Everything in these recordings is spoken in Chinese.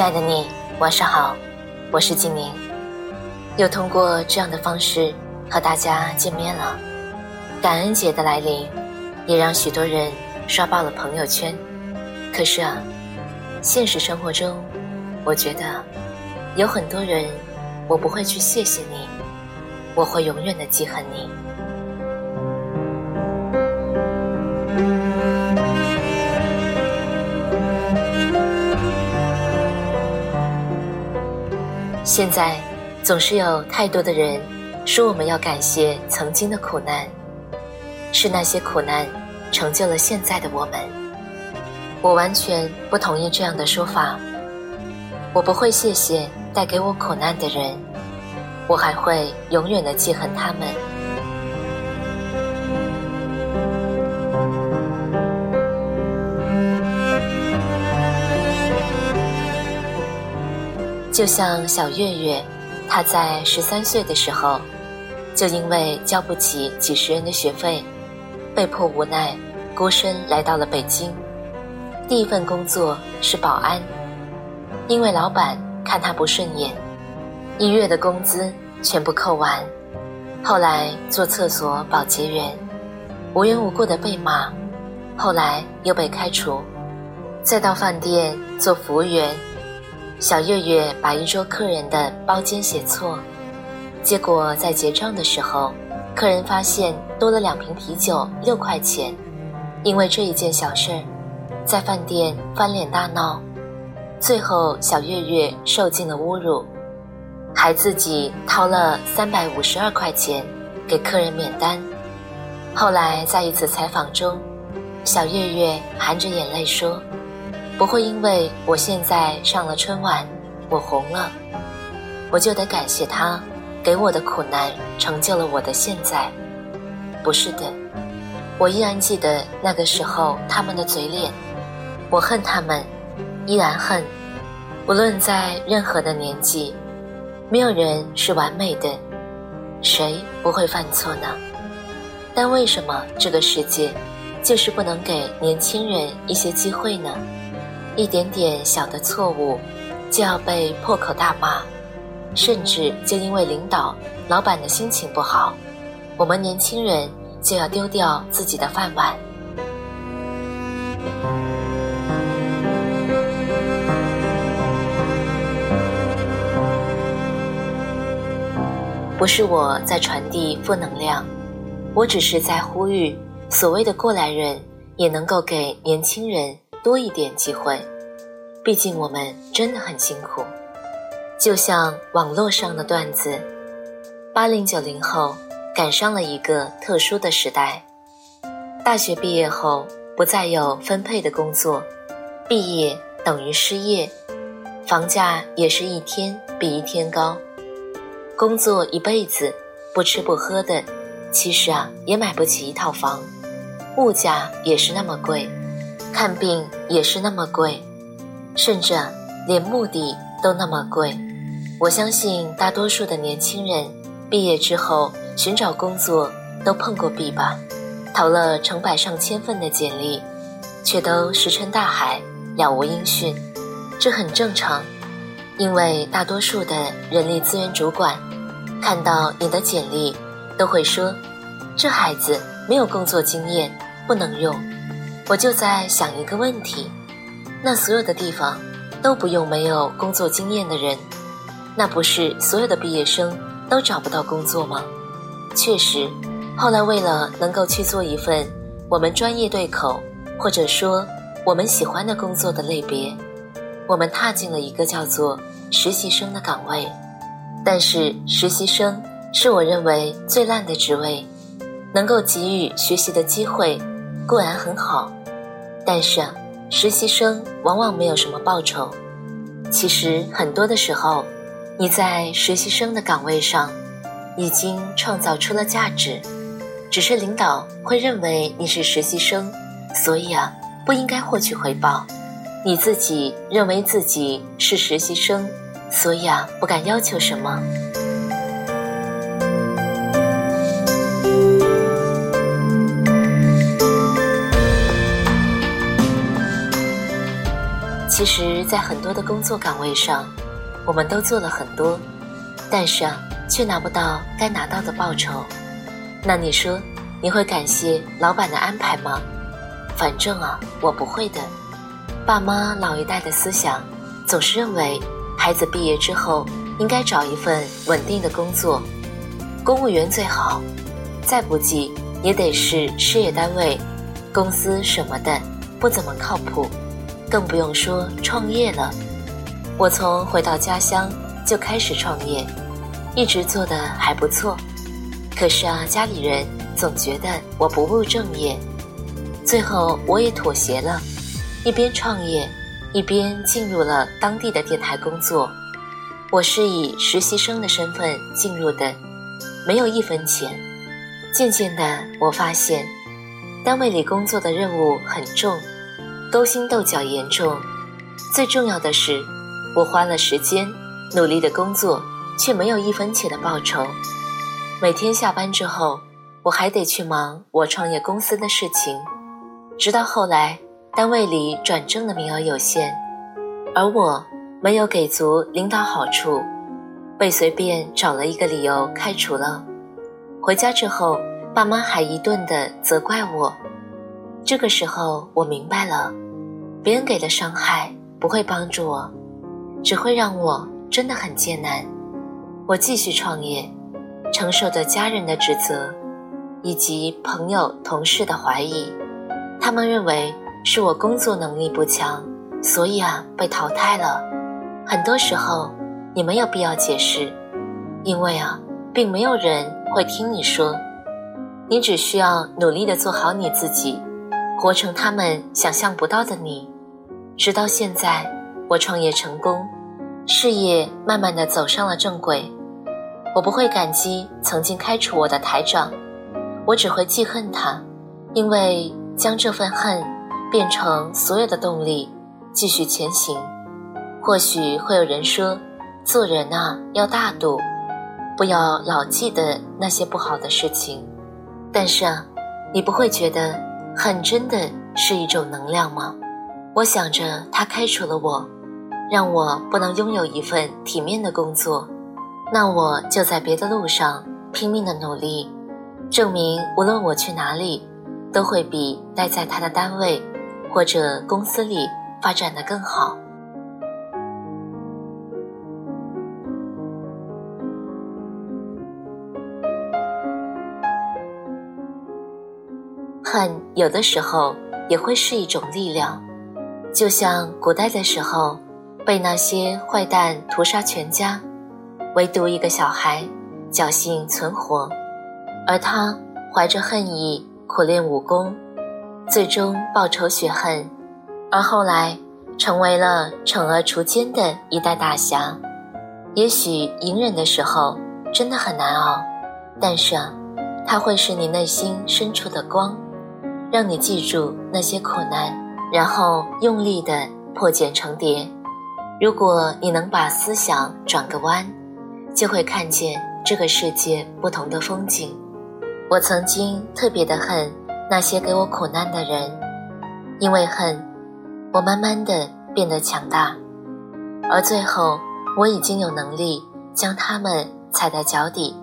亲爱的你，晚上好，我是静宁，又通过这样的方式和大家见面了。感恩节的来临，也让许多人刷爆了朋友圈。可是啊，现实生活中，我觉得有很多人，我不会去谢谢你，我会永远的记恨你。现在总是有太多的人说我们要感谢曾经的苦难，是那些苦难成就了现在的我们。我完全不同意这样的说法。我不会谢谢带给我苦难的人，我还会永远的记恨他们。就像小月月，她在十三岁的时候，就因为交不起几十元的学费，被迫无奈，孤身来到了北京。第一份工作是保安，因为老板看他不顺眼，一月的工资全部扣完。后来做厕所保洁员，无缘无故的被骂，后来又被开除，再到饭店做服务员。小月月把一桌客人的包间写错，结果在结账的时候，客人发现多了两瓶啤酒六块钱。因为这一件小事儿，在饭店翻脸大闹，最后小月月受尽了侮辱，还自己掏了三百五十二块钱给客人免单。后来在一次采访中，小月月含着眼泪说。不会因为我现在上了春晚，我红了，我就得感谢他给我的苦难成就了我的现在。不是的，我依然记得那个时候他们的嘴脸，我恨他们，依然恨。无论在任何的年纪，没有人是完美的，谁不会犯错呢？但为什么这个世界就是不能给年轻人一些机会呢？一点点小的错误，就要被破口大骂，甚至就因为领导、老板的心情不好，我们年轻人就要丢掉自己的饭碗。不是我在传递负能量，我只是在呼吁，所谓的过来人也能够给年轻人。多一点机会，毕竟我们真的很辛苦。就像网络上的段子，八零九零后赶上了一个特殊的时代。大学毕业后不再有分配的工作，毕业等于失业，房价也是一天比一天高。工作一辈子不吃不喝的，其实啊也买不起一套房，物价也是那么贵。看病也是那么贵，甚至连墓地都那么贵。我相信大多数的年轻人毕业之后寻找工作都碰过壁吧，投了成百上千份的简历，却都石沉大海，了无音讯。这很正常，因为大多数的人力资源主管看到你的简历，都会说：“这孩子没有工作经验，不能用。”我就在想一个问题：那所有的地方都不用没有工作经验的人，那不是所有的毕业生都找不到工作吗？确实，后来为了能够去做一份我们专业对口或者说我们喜欢的工作的类别，我们踏进了一个叫做实习生的岗位。但是实习生是我认为最烂的职位，能够给予学习的机会固然很好，但是，实习生往往没有什么报酬。其实很多的时候，你在实习生的岗位上已经创造出了价值，只是领导会认为你是实习生，所以啊，不应该获取回报。你自己认为自己是实习生，所以啊，不敢要求什么。其实，在很多的工作岗位上，我们都做了很多，但是啊，却拿不到该拿到的报酬。那你说，你会感谢老板的安排吗？反正啊，我不会的。爸妈老一代的思想，总是认为孩子毕业之后应该找一份稳定的工作，公务员最好，再不济也得是事业单位、公司什么的，不怎么靠谱，更不用说创业了。我从回到家乡就开始创业，一直做的还不错，可是啊，家里人总觉得我不务正业，最后我也妥协了。一边创业，一边进入了当地的电台工作。我是以实习生的身份进入的，没有一分钱。渐渐的，我发现单位里工作的任务很重，勾心斗角严重。最重要的是，我花了时间努力的工作，却没有一分钱的报酬。每天下班之后，我还得去忙我创业公司的事情，直到后来。单位里转正的名额有限，而我没有给足领导好处，被随便找了一个理由开除了。回家之后，爸妈还一顿的责怪我。这个时候，我明白了，别人给的伤害不会帮助我，只会让我真的很艰难。我继续创业，承受着家人的指责，以及朋友、同事的怀疑，他们认为。是我工作能力不强，所以啊被淘汰了。很多时候你没有必要解释，因为啊并没有人会听你说。你只需要努力的做好你自己，活成他们想象不到的你。直到现在，我创业成功，事业慢慢的走上了正轨。我不会感激曾经开除我的台长，我只会记恨他，因为将这份恨。变成所有的动力，继续前行。或许会有人说，做人啊要大度，不要老记得那些不好的事情。但是啊，你不会觉得恨真的是一种能量吗？我想着他开除了我，让我不能拥有一份体面的工作，那我就在别的路上拼命的努力，证明无论我去哪里，都会比待在他的单位。或者公司里发展的更好。恨有的时候也会是一种力量，就像古代的时候被那些坏蛋屠杀全家，唯独一个小孩侥幸存活，而他怀着恨意苦练武功。最终报仇雪恨，而后来成为了惩恶除奸的一代大侠。也许隐忍的时候真的很难熬，但是啊，它会是你内心深处的光，让你记住那些苦难，然后用力的破茧成蝶。如果你能把思想转个弯，就会看见这个世界不同的风景。我曾经特别的恨。那些给我苦难的人，因为恨，我慢慢的变得强大，而最后我已经有能力将他们踩在脚底，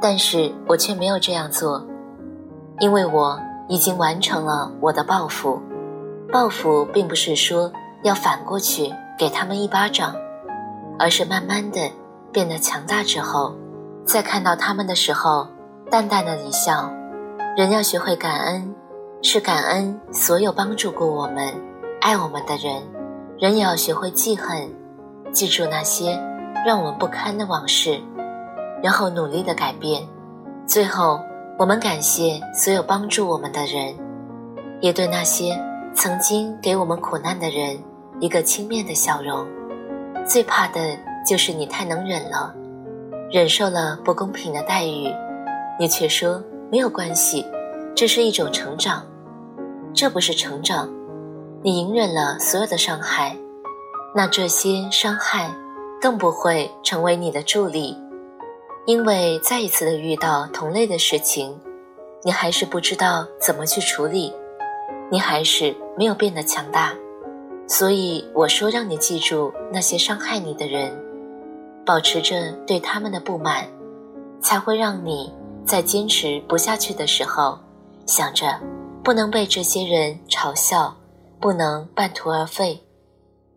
但是我却没有这样做，因为我已经完成了我的报复。报复并不是说要反过去给他们一巴掌，而是慢慢的变得强大之后，在看到他们的时候，淡淡的一笑。人要学会感恩，是感恩所有帮助过我们、爱我们的人；人也要学会记恨，记住那些让我们不堪的往事。然后努力的改变，最后我们感谢所有帮助我们的人，也对那些曾经给我们苦难的人一个轻蔑的笑容。最怕的就是你太能忍了，忍受了不公平的待遇，你却说没有关系，这是一种成长。这不是成长，你隐忍了所有的伤害，那这些伤害更不会成为你的助力，因为再一次的遇到同类的事情，你还是不知道怎么去处理，你还是没有变得强大。所以我说，让你记住那些伤害你的人，保持着对他们的不满，才会让你在坚持不下去的时候，想着不能被这些人嘲笑，不能半途而废。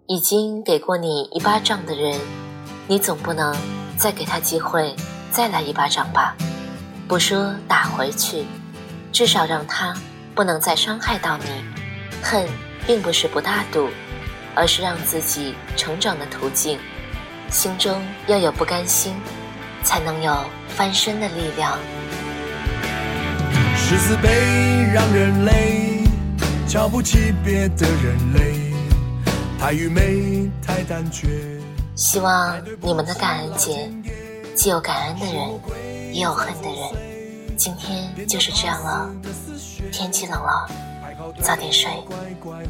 已经给过你一巴掌的人，你总不能再给他机会再来一巴掌吧？不说打回去，至少让他不能再伤害到你。恨并不是不大度。而是让自己成长的途径，心中要有不甘心，才能有翻身的力量。是自卑让人累，瞧不起别的人类，太愚昧太胆怯。希望你们的感恩节，既有感恩的人，也有恨的人。今天就是这样了，天气冷了。早点睡，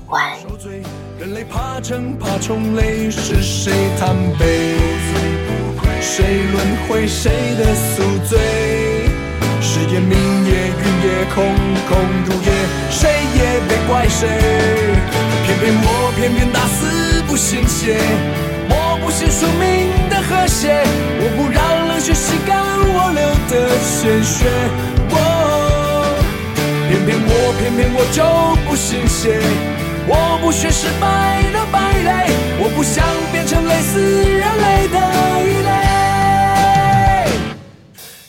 晚安。人类怕成怕虫类，是谁贪杯？谁轮回谁的宿醉？是夜明夜云夜空空如也，谁也别怪谁。偏偏我偏偏打死不信邪，我不信宿命的和谐，我不让冷血吸干我流的鲜血。偏偏我，偏偏我就不信邪，我不学失败的败类，我不想变成类似人类的异类。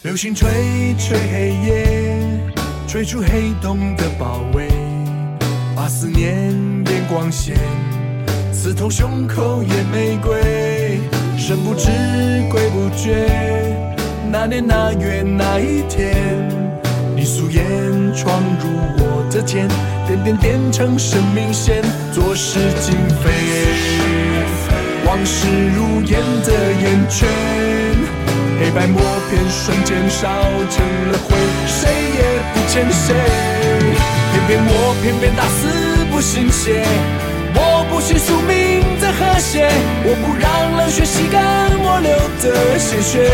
流星吹吹黑夜，吹出黑洞的包围，把思念变光线，刺痛胸口野玫瑰，神不知鬼不觉，那年那月那一天。你素颜闯入我的天，点点点成生命线，左是今非，往事如烟的烟圈，黑白默片瞬间烧成了灰，谁也不欠谁。偏偏我偏偏打死不信邪，不许宿命的和谐，我不让冷血吸干我流的鲜血。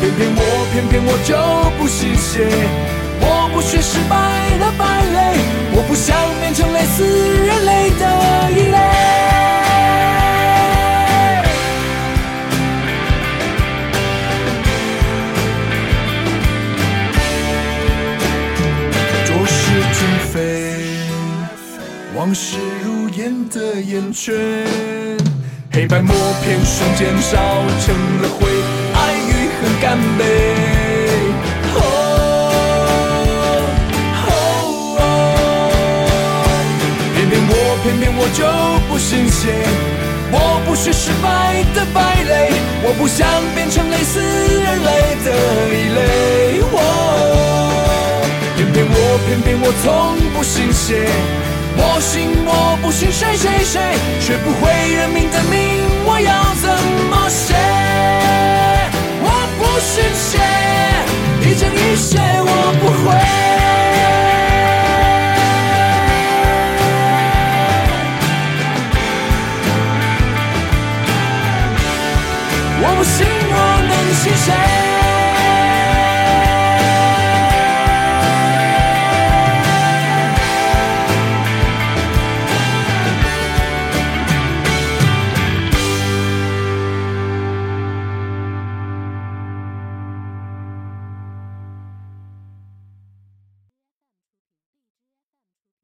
偏偏我，偏偏我就不信邪，我不学失败的败类，我不想变成类似人类的异类。往事如烟的烟圈，黑白默片瞬间烧成了灰。爱与恨干杯！哦哦，偏偏我，偏偏我就不信邪，我不是失败的败类，我不想变成类似人类的异类。哦，偏偏我，偏偏我从不信邪，我信我不信谁谁谁，学不会认命的命，我要怎么写？我不信邪，一正一邪，我不会。